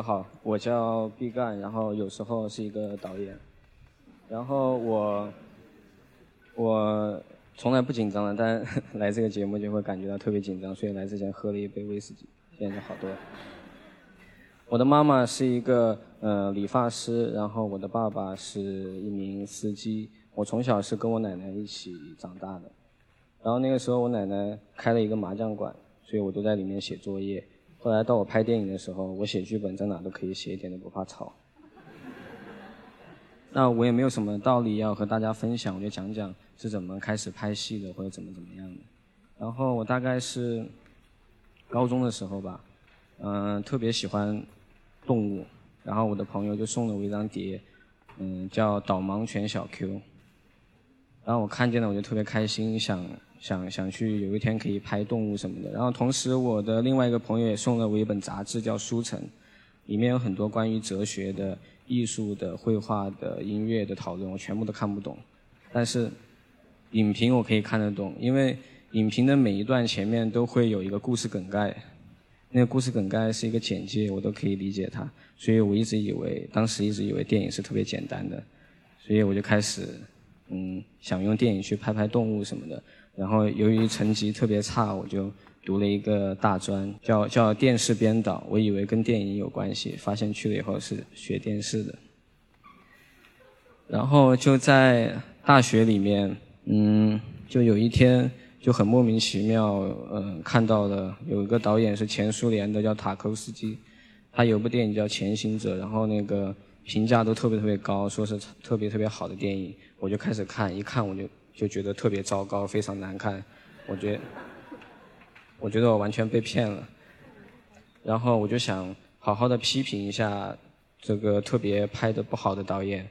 好，我叫毕赣，然后有时候是一个导演，然后我我从来不紧张的，但来这个节目就会感觉到特别紧张，所以来之前喝了一杯威士忌，现在就好多了。我的妈妈是一个呃理发师，然后我的爸爸是一名司机，我从小是跟我奶奶一起长大的，然后那个时候我奶奶开了一个麻将馆，所以我都在里面写作业。后来到我拍电影的时候，我写剧本在哪都可以写，一点都不怕吵。那我也没有什么道理要和大家分享，我就讲讲是怎么开始拍戏的，或者怎么怎么样的。然后我大概是高中的时候吧，嗯，特别喜欢动物，然后我的朋友就送了我一张碟，嗯，叫《导盲犬小 Q》，然后我看见了，我就特别开心，想。想想去有一天可以拍动物什么的，然后同时我的另外一个朋友也送了我一本杂志，叫《书城》，里面有很多关于哲学的、艺术的、绘画的、音乐的讨论，我全部都看不懂，但是影评我可以看得懂，因为影评的每一段前面都会有一个故事梗概，那个故事梗概是一个简介，我都可以理解它，所以我一直以为，当时一直以为电影是特别简单的，所以我就开始嗯想用电影去拍拍动物什么的。然后由于成绩特别差，我就读了一个大专，叫叫电视编导。我以为跟电影有关系，发现去了以后是学电视的。然后就在大学里面，嗯，就有一天就很莫名其妙，嗯，看到了有一个导演是前苏联的，叫塔科夫斯基，他有部电影叫《前行者》，然后那个评价都特别特别高，说是特别特别好的电影，我就开始看，一看我就。就觉得特别糟糕，非常难看。我觉，我觉得我完全被骗了。然后我就想好好的批评一下这个特别拍的不好的导演，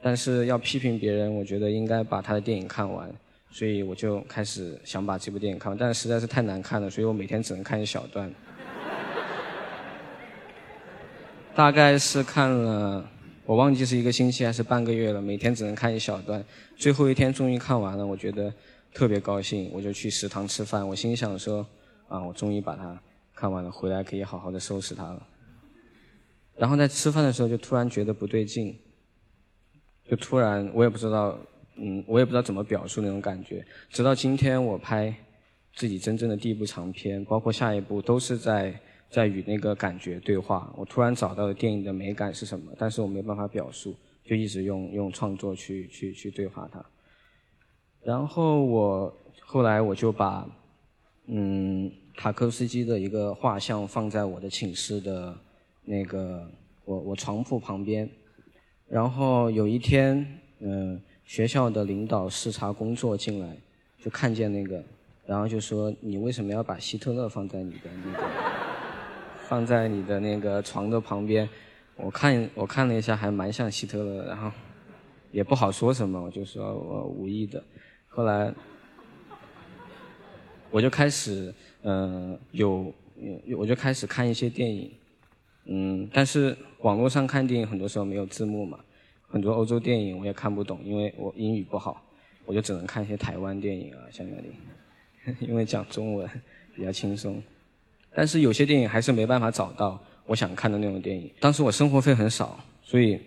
但是要批评别人，我觉得应该把他的电影看完。所以我就开始想把这部电影看完，但是实在是太难看了，所以我每天只能看一小段。大概是看了。我忘记是一个星期还是半个月了，每天只能看一小段。最后一天终于看完了，我觉得特别高兴，我就去食堂吃饭。我心想说：“啊，我终于把它看完了，回来可以好好的收拾它了。”然后在吃饭的时候就突然觉得不对劲，就突然我也不知道，嗯，我也不知道怎么表述那种感觉。直到今天我拍自己真正的第一部长片，包括下一部都是在。在与那个感觉对话，我突然找到了电影的美感是什么，但是我没办法表述，就一直用用创作去去去对话它。然后我后来我就把嗯塔科夫斯基的一个画像放在我的寝室的那个我我床铺旁边，然后有一天嗯学校的领导视察工作进来，就看见那个，然后就说你为什么要把希特勒放在你的那个？放在你的那个床的旁边，我看我看了一下，还蛮像希特勒，然后也不好说什么，我就说我无意的。后来我就开始嗯有我就开始看一些电影，嗯，但是网络上看电影很多时候没有字幕嘛，很多欧洲电影我也看不懂，因为我英语不好，我就只能看一些台湾电影啊，像那里，因为讲中文比较轻松。但是有些电影还是没办法找到我想看的那种电影。当时我生活费很少，所以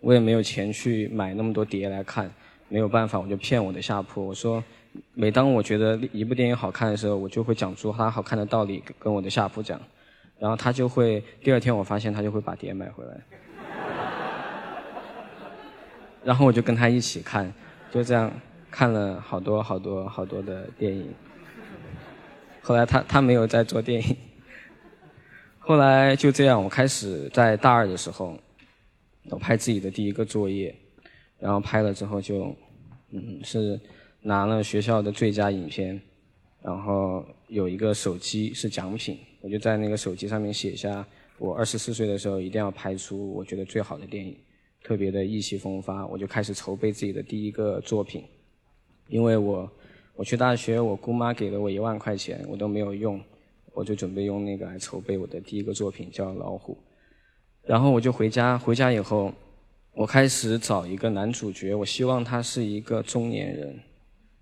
我也没有钱去买那么多碟来看。没有办法，我就骗我的下铺，我说，每当我觉得一部电影好看的时候，我就会讲出它好看的道理跟我的下铺讲，然后他就会第二天我发现他就会把碟买回来，然后我就跟他一起看，就这样看了好多好多好多的电影。后来他他没有在做电影，后来就这样，我开始在大二的时候，我拍自己的第一个作业，然后拍了之后就，嗯，是拿了学校的最佳影片，然后有一个手机是奖品，我就在那个手机上面写下我二十四岁的时候一定要拍出我觉得最好的电影，特别的意气风发，我就开始筹备自己的第一个作品，因为我。我去大学，我姑妈给了我一万块钱，我都没有用，我就准备用那个来筹备我的第一个作品，叫《老虎》。然后我就回家，回家以后，我开始找一个男主角，我希望他是一个中年人，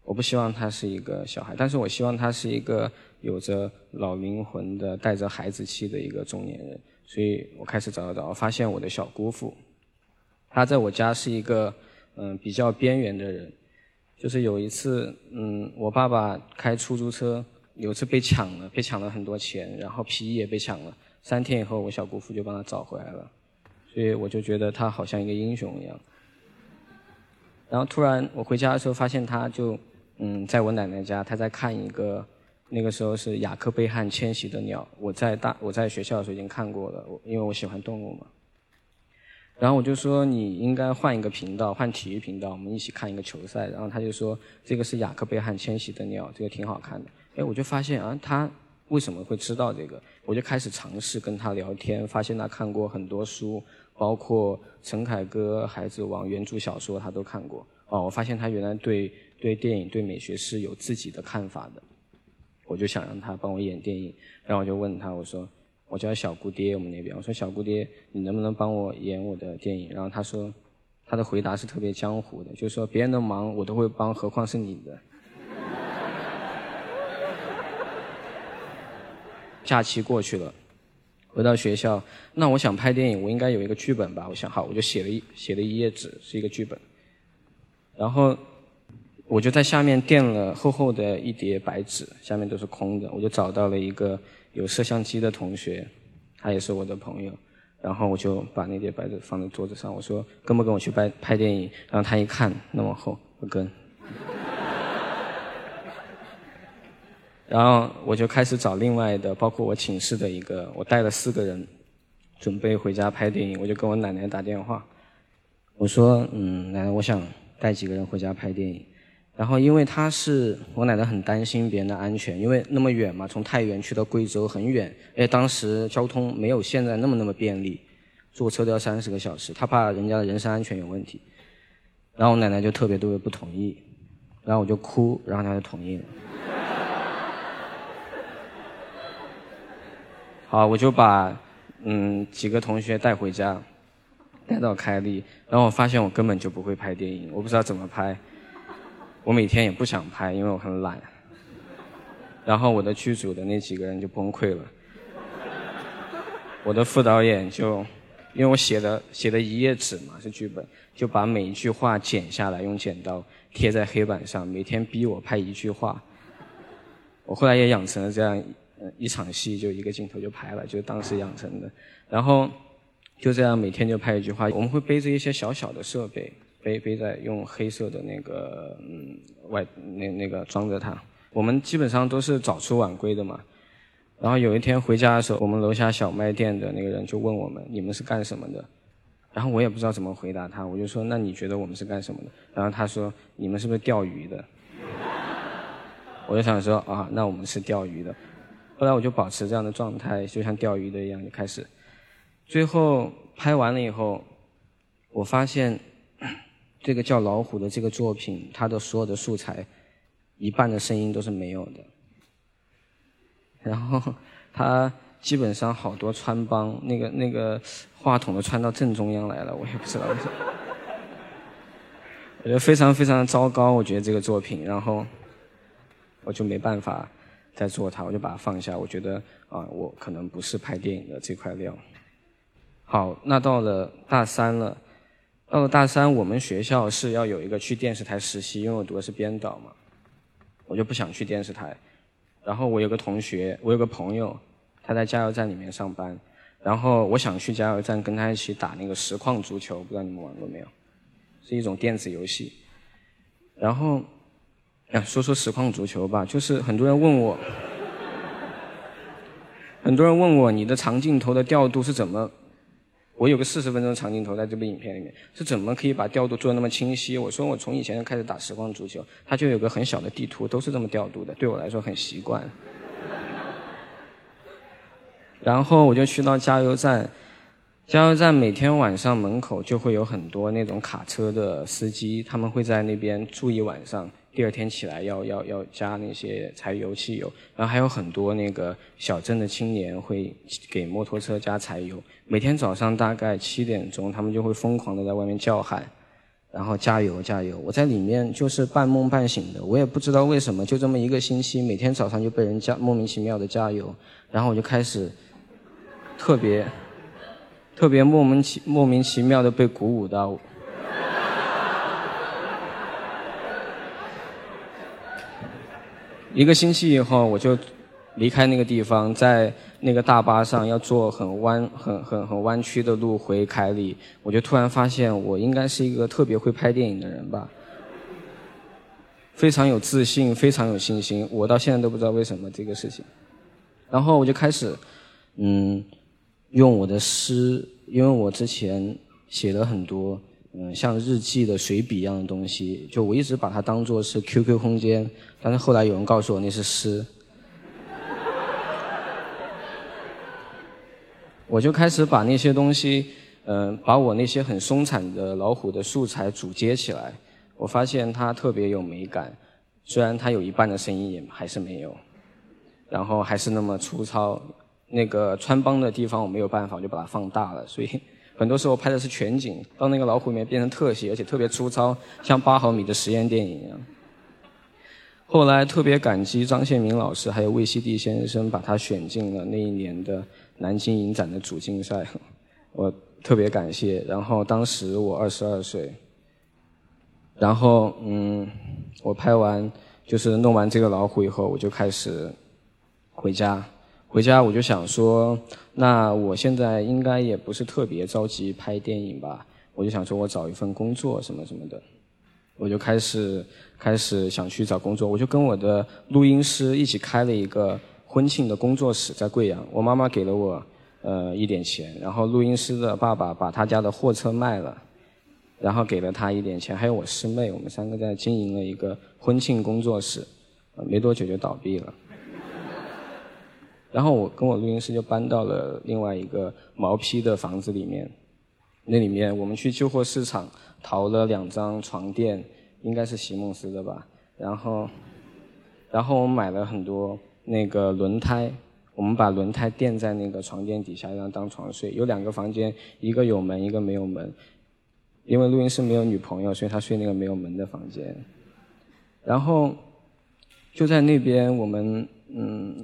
我不希望他是一个小孩，但是我希望他是一个有着老灵魂的、带着孩子气的一个中年人。所以我开始找找找，发现我的小姑父，他在我家是一个嗯比较边缘的人。就是有一次，嗯，我爸爸开出租车，有次被抢了，被抢了很多钱，然后皮衣也被抢了。三天以后，我小姑父就帮他找回来了，所以我就觉得他好像一个英雄一样。然后突然我回家的时候，发现他就嗯在我奶奶家，他在看一个那个时候是雅克贝汉迁徙的鸟。我在大我在学校的时候已经看过了，因为我喜欢动物嘛。然后我就说你应该换一个频道，换体育频道，我们一起看一个球赛。然后他就说这个是雅克贝汉迁徙的鸟，这个挺好看的。哎，我就发现啊，他为什么会知道这个？我就开始尝试跟他聊天，发现他看过很多书，包括陈凯歌《孩子王》原著小说他都看过。哦，我发现他原来对对电影、对美学是有自己的看法的。我就想让他帮我演电影，然后我就问他，我说。我叫小姑爹，我们那边我说小姑爹，你能不能帮我演我的电影？然后他说，他的回答是特别江湖的，就是说别人的忙我都会帮，何况是你的。假期过去了，回到学校，那我想拍电影，我应该有一个剧本吧？我想好，我就写了一写了一页纸，是一个剧本。然后我就在下面垫了厚厚的一叠白纸，下面都是空的，我就找到了一个。有摄像机的同学，他也是我的朋友，然后我就把那叠白纸放在桌子上，我说跟不跟我去拍拍电影？然后他一看那么厚，不跟。然后我就开始找另外的，包括我寝室的一个，我带了四个人，准备回家拍电影。我就跟我奶奶打电话，我说嗯，奶奶，我想带几个人回家拍电影。然后，因为他是我奶奶很担心别人的安全，因为那么远嘛，从太原去到贵州很远，哎，当时交通没有现在那么那么便利，坐车都要三十个小时，他怕人家的人身安全有问题。然后我奶奶就特别特别不同意，然后我就哭，然后她就同意了。好，我就把嗯几个同学带回家，带到开利，然后我发现我根本就不会拍电影，我不知道怎么拍。我每天也不想拍，因为我很懒。然后我的剧组的那几个人就崩溃了。我的副导演就，因为我写的写的一页纸嘛是剧本，就把每一句话剪下来，用剪刀贴在黑板上，每天逼我拍一句话。我后来也养成了这样，一场戏就一个镜头就拍了，就当时养成的。然后就这样每天就拍一句话。我们会背着一些小小的设备。背背在用黑色的那个嗯外那那个装着它，我们基本上都是早出晚归的嘛。然后有一天回家的时候，我们楼下小卖店的那个人就问我们：“你们是干什么的？”然后我也不知道怎么回答他，我就说：“那你觉得我们是干什么的？”然后他说：“你们是不是钓鱼的？”我就想说：“啊，那我们是钓鱼的。”后来我就保持这样的状态，就像钓鱼的一样，就开始。最后拍完了以后，我发现。这个叫老虎的这个作品，它的所有的素材，一半的声音都是没有的。然后它基本上好多穿帮，那个那个话筒都穿到正中央来了，我也不知道为什么。我觉得非常非常的糟糕，我觉得这个作品，然后我就没办法在做它，我就把它放下。我觉得啊，我可能不是拍电影的这块料。好，那到了大三了。到了大三，我们学校是要有一个去电视台实习，因为我读的是编导嘛，我就不想去电视台。然后我有个同学，我有个朋友，他在加油站里面上班，然后我想去加油站跟他一起打那个实况足球，不知道你们玩过没有？是一种电子游戏。然后，呀，说说实况足球吧，就是很多人问我，很多人问我你的长镜头的调度是怎么？我有个四十分钟的长镜头在这部影片里面，是怎么可以把调度做的那么清晰？我说我从以前就开始打实况足球，它就有个很小的地图，都是这么调度的，对我来说很习惯。然后我就去到加油站，加油站每天晚上门口就会有很多那种卡车的司机，他们会在那边住一晚上。第二天起来要要要加那些柴油汽油，然后还有很多那个小镇的青年会给摩托车加柴油。每天早上大概七点钟，他们就会疯狂的在外面叫喊，然后加油加油，我在里面就是半梦半醒的，我也不知道为什么，就这么一个星期，每天早上就被人加莫名其妙的加油，然后我就开始特别特别莫名其莫名其妙的被鼓舞到。一个星期以后，我就离开那个地方，在那个大巴上要坐很弯、很很很弯曲的路回凯里，我就突然发现，我应该是一个特别会拍电影的人吧，非常有自信，非常有信心。我到现在都不知道为什么这个事情。然后我就开始，嗯，用我的诗，因为我之前写了很多。嗯，像日记的随笔一样的东西，就我一直把它当做是 QQ 空间，但是后来有人告诉我那是诗，我就开始把那些东西，嗯，把我那些很松散的老虎的素材组接起来，我发现它特别有美感，虽然它有一半的声音也还是没有，然后还是那么粗糙，那个穿帮的地方我没有办法，我就把它放大了，所以。很多时候拍的是全景，到那个老虎里面变成特写，而且特别粗糙，像八毫米的实验电影一样。后来特别感激张献民老师还有魏希帝先生，把他选进了那一年的南京影展的主竞赛，我特别感谢。然后当时我二十二岁，然后嗯，我拍完就是弄完这个老虎以后，我就开始回家。回家我就想说，那我现在应该也不是特别着急拍电影吧？我就想说我找一份工作什么什么的，我就开始开始想去找工作。我就跟我的录音师一起开了一个婚庆的工作室在贵阳。我妈妈给了我呃一点钱，然后录音师的爸爸把他家的货车卖了，然后给了他一点钱，还有我师妹，我们三个在经营了一个婚庆工作室，没多久就倒闭了。然后我跟我录音师就搬到了另外一个毛坯的房子里面，那里面我们去旧货市场淘了两张床垫，应该是席梦思的吧。然后，然后我们买了很多那个轮胎，我们把轮胎垫在那个床垫底下，让当床睡。有两个房间，一个有门，一个没有门。因为录音师没有女朋友，所以他睡那个没有门的房间。然后，就在那边，我们嗯。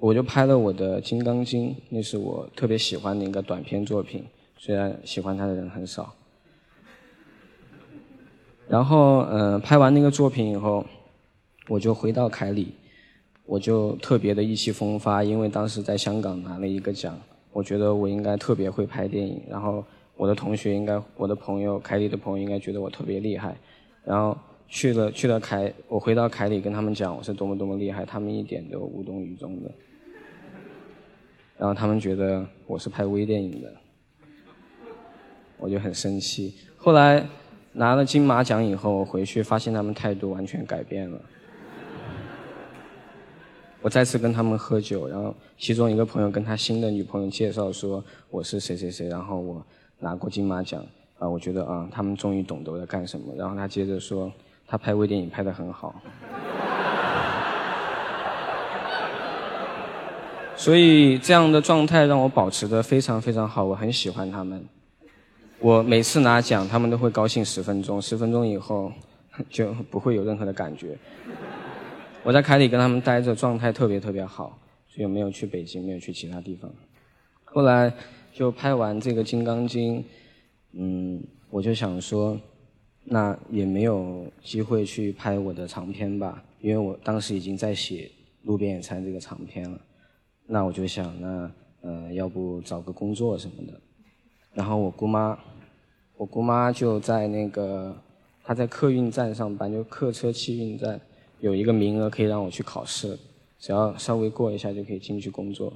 我就拍了我的《金刚经》，那是我特别喜欢的一个短片作品，虽然喜欢它的人很少。然后，嗯，拍完那个作品以后，我就回到凯里，我就特别的意气风发，因为当时在香港拿了一个奖，我觉得我应该特别会拍电影，然后我的同学应该，我的朋友，凯里的朋友应该觉得我特别厉害，然后去了去了凯，我回到凯里跟他们讲我是多么多么厉害，他们一点都无动于衷的。然后他们觉得我是拍微电影的，我就很生气。后来拿了金马奖以后我回去，发现他们态度完全改变了。我再次跟他们喝酒，然后其中一个朋友跟他新的女朋友介绍说我是谁谁谁，然后我拿过金马奖啊，我觉得啊，他们终于懂得我在干什么。然后他接着说他拍微电影拍得很好。所以这样的状态让我保持的非常非常好，我很喜欢他们。我每次拿奖，他们都会高兴十分钟，十分钟以后 就不会有任何的感觉。我在凯里跟他们待着，状态特别特别好，所以没有去北京，没有去其他地方。后来就拍完这个《金刚经》，嗯，我就想说，那也没有机会去拍我的长片吧，因为我当时已经在写《路边野餐》这个长片了。那我就想，那呃，要不找个工作什么的。然后我姑妈，我姑妈就在那个，她在客运站上班，就客车汽运站，有一个名额可以让我去考试，只要稍微过一下就可以进去工作。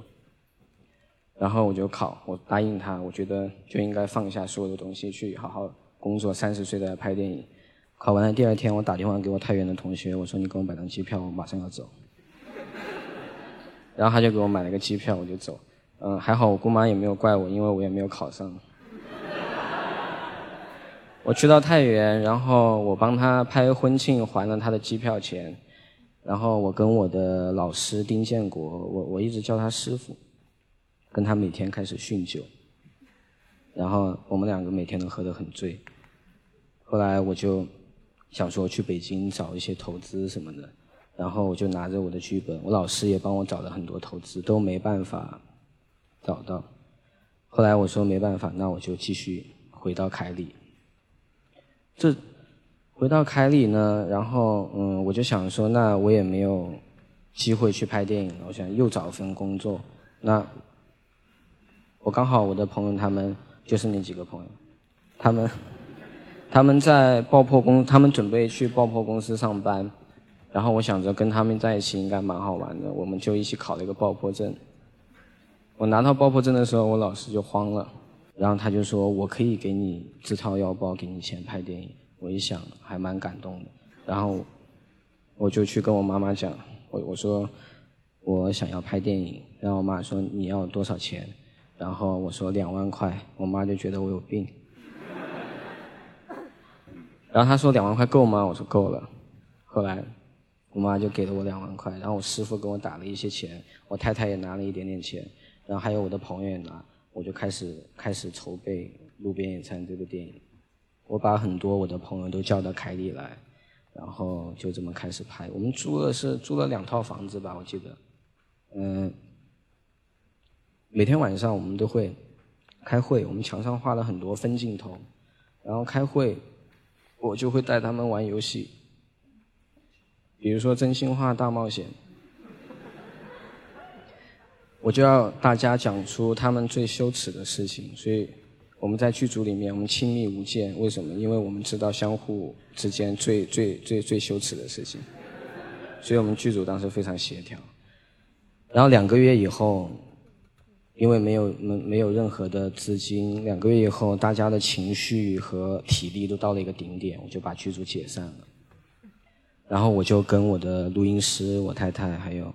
然后我就考，我答应她，我觉得就应该放下所有的东西去好好工作。三十岁再拍电影，考完了第二天，我打电话给我太原的同学，我说你给我买张机票，我马上要走。然后他就给我买了个机票，我就走。嗯，还好我姑妈也没有怪我，因为我也没有考上。我去到太原，然后我帮他拍婚庆，还了他的机票钱。然后我跟我的老师丁建国，我我一直叫他师傅，跟他每天开始酗酒。然后我们两个每天都喝得很醉。后来我就想说去北京找一些投资什么的，然后我就拿着我的剧本，我老师也帮我找了很多投资，都没办法找到。后来我说没办法，那我就继续回到凯里。这回到凯里呢，然后嗯，我就想说，那我也没有机会去拍电影了，我想又找份工作。那我刚好我的朋友他们就是那几个朋友，他们他们在爆破公，他们准备去爆破公司上班，然后我想着跟他们在一起应该蛮好玩的，我们就一起考了一个爆破证。我拿到爆破证的时候，我老师就慌了，然后他就说：“我可以给你自掏腰包给你钱拍电影。”我一想，还蛮感动的。然后我就去跟我妈妈讲，我我说我想要拍电影，然后我妈说你要多少钱？然后我说两万块，我妈就觉得我有病。然后她说两万块够吗？我说够了。后来我妈就给了我两万块，然后我师傅给我打了一些钱，我太太也拿了一点点钱。然后还有我的朋友也拿，我就开始开始筹备《路边野餐》这个电影。我把很多我的朋友都叫到凯里来，然后就这么开始拍。我们租了是租了两套房子吧，我记得。嗯，每天晚上我们都会开会，我们墙上画了很多分镜头，然后开会，我就会带他们玩游戏，比如说真心话大冒险。我就要大家讲出他们最羞耻的事情，所以我们在剧组里面，我们亲密无间。为什么？因为我们知道相互之间最最最最羞耻的事情，所以我们剧组当时非常协调。然后两个月以后，因为没有没没有任何的资金，两个月以后，大家的情绪和体力都到了一个顶点，我就把剧组解散了。然后我就跟我的录音师、我太太还有。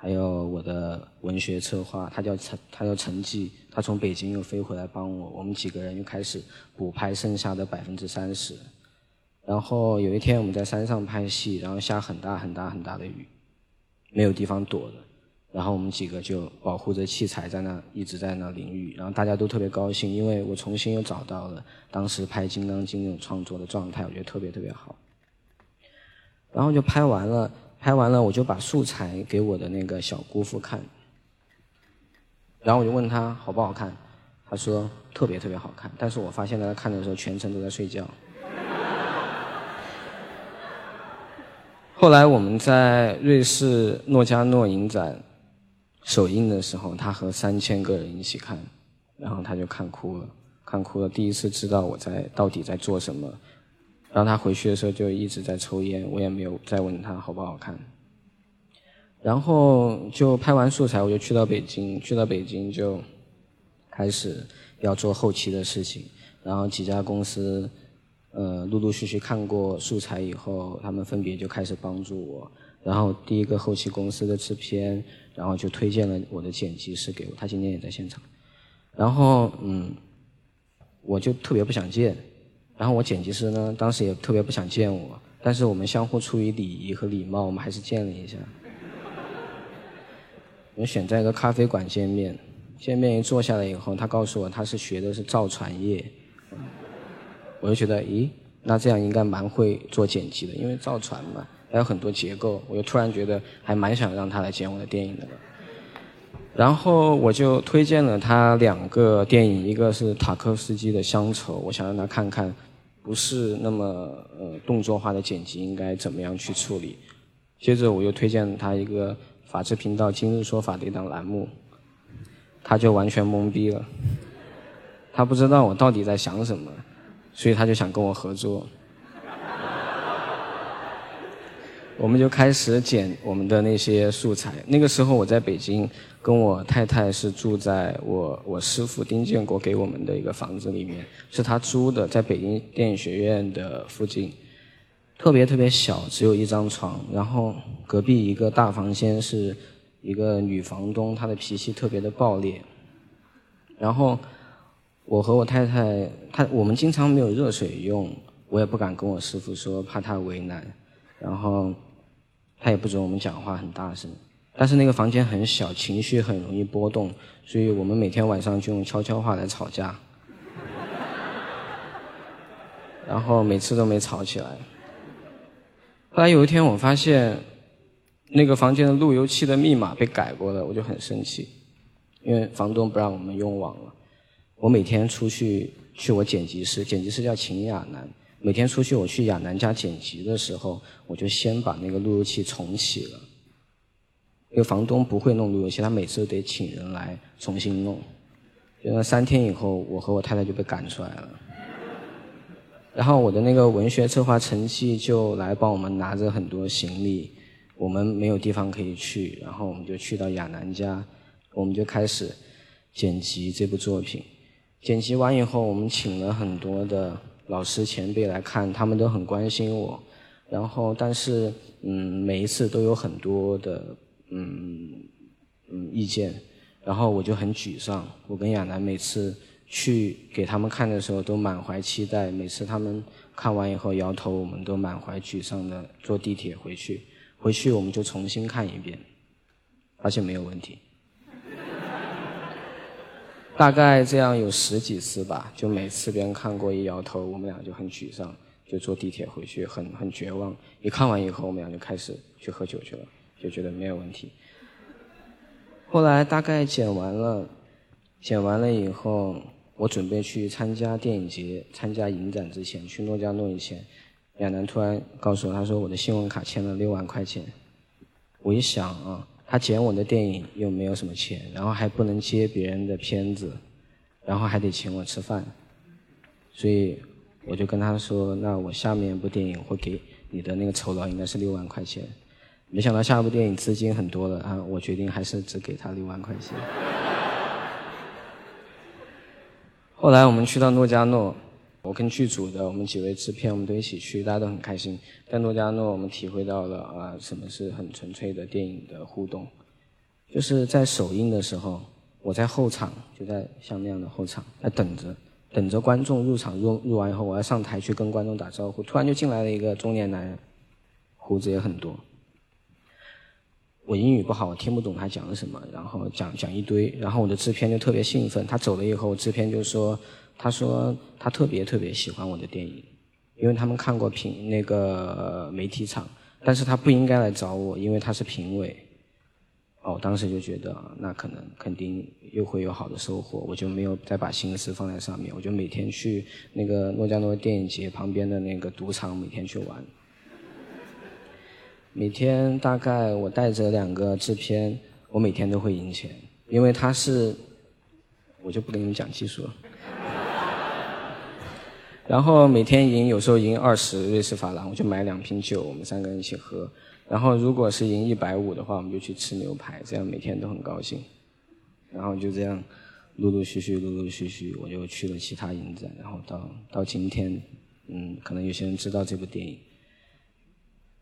还有我的文学策划，他叫陈，他叫陈记，他从北京又飞回来帮我，我们几个人又开始补拍剩下的百分之三十。然后有一天我们在山上拍戏，然后下很大很大很大的雨，没有地方躲的，然后我们几个就保护着器材在那一直在那淋雨，然后大家都特别高兴，因为我重新又找到了当时拍《金刚经》那种创作的状态，我觉得特别特别好。然后就拍完了。拍完了，我就把素材给我的那个小姑父看，然后我就问他好不好看，他说特别特别好看，但是我发现他看的时候全程都在睡觉。后来我们在瑞士诺加诺影展首映的时候，他和三千个人一起看，然后他就看哭了，看哭了，第一次知道我在到底在做什么。然后他回去的时候就一直在抽烟，我也没有再问他好不好看。然后就拍完素材，我就去到北京，去到北京就开始要做后期的事情。然后几家公司，呃，陆陆续续看过素材以后，他们分别就开始帮助我。然后第一个后期公司的制片，然后就推荐了我的剪辑师给我，他今天也在现场。然后嗯，我就特别不想见。然后我剪辑师呢，当时也特别不想见我，但是我们相互出于礼仪和礼貌，我们还是见了一下。我们选在一个咖啡馆见面，见面一坐下来以后，他告诉我他是学的是造船业，我就觉得，咦，那这样应该蛮会做剪辑的，因为造船嘛，还有很多结构，我就突然觉得还蛮想让他来剪我的电影的。然后我就推荐了他两个电影，一个是塔科夫斯基的《乡愁》，我想让他看看。不是那么呃动作化的剪辑应该怎么样去处理？接着我又推荐他一个法制频道《今日说法》的一档栏目，他就完全懵逼了，他不知道我到底在想什么，所以他就想跟我合作。我们就开始剪我们的那些素材。那个时候我在北京，跟我太太是住在我我师傅丁建国给我们的一个房子里面，是他租的，在北京电影学院的附近，特别特别小，只有一张床。然后隔壁一个大房间是一个女房东，她的脾气特别的暴烈。然后我和我太太，她我们经常没有热水用，我也不敢跟我师傅说，怕他为难。然后。他也不准我们讲话很大声，但是那个房间很小，情绪很容易波动，所以我们每天晚上就用悄悄话来吵架。然后每次都没吵起来。后来有一天我发现，那个房间的路由器的密码被改过了，我就很生气，因为房东不让我们用网了。我每天出去去我剪辑室，剪辑室叫秦亚楠。每天出去我去亚楠家剪辑的时候，我就先把那个路由器重启了。因为房东不会弄路由器，他每次都得请人来重新弄。就那三天以后，我和我太太就被赶出来了。然后我的那个文学策划成绩就来帮我们拿着很多行李，我们没有地方可以去，然后我们就去到亚楠家，我们就开始剪辑这部作品。剪辑完以后，我们请了很多的老师前辈来看，他们都很关心我。然后，但是，嗯，每一次都有很多的，嗯，嗯，意见。然后我就很沮丧。我跟亚楠每次去给他们看的时候，都满怀期待。每次他们看完以后摇头，我们都满怀沮丧的坐地铁回去。回去我们就重新看一遍，发现没有问题。大概这样有十几次吧，就每次别人看过一摇头，我们俩就很沮丧，就坐地铁回去，很很绝望。一看完以后，我们俩就开始去喝酒去了，就觉得没有问题。后来大概剪完了，剪完了以后，我准备去参加电影节、参加影展之前，去诺加诺以前，亚楠突然告诉我，他说我的信用卡欠了六万块钱。我一想啊。他剪我的电影又没有什么钱，然后还不能接别人的片子，然后还得请我吃饭，所以我就跟他说：“那我下面一部电影会给你的那个酬劳应该是六万块钱。”没想到下一部电影资金很多了啊，我决定还是只给他六万块钱。后来我们去到诺加诺。我跟剧组的我们几位制片，我们都一起去，大家都很开心。在诺加诺，我们体会到了啊，什么是很纯粹的电影的互动。就是在首映的时候，我在后场，就在像那样的后场，在等着，等着观众入场入入完以后，我要上台去跟观众打招呼。突然就进来了一个中年男人，胡子也很多。我英语不好，我听不懂他讲的什么，然后讲讲一堆，然后我的制片就特别兴奋。他走了以后，制片就说。他说他特别特别喜欢我的电影，因为他们看过评那个媒体场，但是他不应该来找我，因为他是评委。哦，当时就觉得那可能肯定又会有好的收获，我就没有再把心思放在上面，我就每天去那个诺加诺电影节旁边的那个赌场每天去玩。每天大概我带着两个制片，我每天都会赢钱，因为他是，我就不跟你们讲技术了。然后每天赢，有时候赢二十瑞士法郎，我就买两瓶酒，我们三个人一起喝。然后如果是赢一百五的话，我们就去吃牛排，这样每天都很高兴。然后就这样，陆陆续续，陆陆续续，我就去了其他影展，然后到到今天，嗯，可能有些人知道这部电影。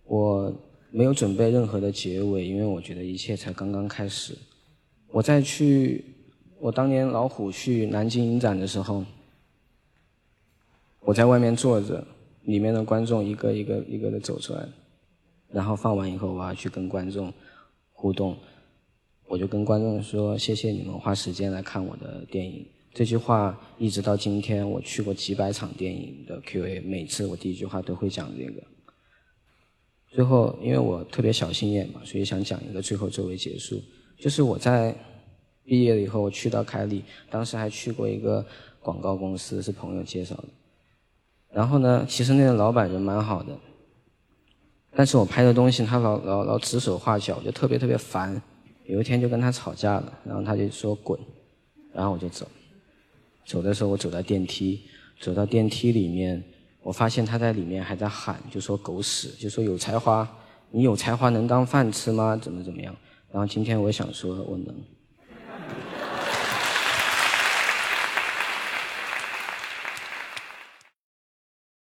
我没有准备任何的结尾，因为我觉得一切才刚刚开始。我在去，我当年老虎去南京影展的时候。我在外面坐着，里面的观众一个一个一个的走出来，然后放完以后，我要去跟观众互动，我就跟观众说：“谢谢你们花时间来看我的电影。”这句话一直到今天，我去过几百场电影的 Q&A，每次我第一句话都会讲这个。最后，因为我特别小心眼嘛，所以想讲一个最后作为结束，就是我在毕业了以后，我去到凯里，当时还去过一个广告公司，是朋友介绍的。然后呢，其实那个老板人蛮好的，但是我拍的东西他老老老指手画脚，就特别特别烦。有一天就跟他吵架了，然后他就说滚，然后我就走。走的时候我走到电梯，走到电梯里面，我发现他在里面还在喊，就说狗屎，就说有才华，你有才华能当饭吃吗？怎么怎么样？然后今天我想说我能。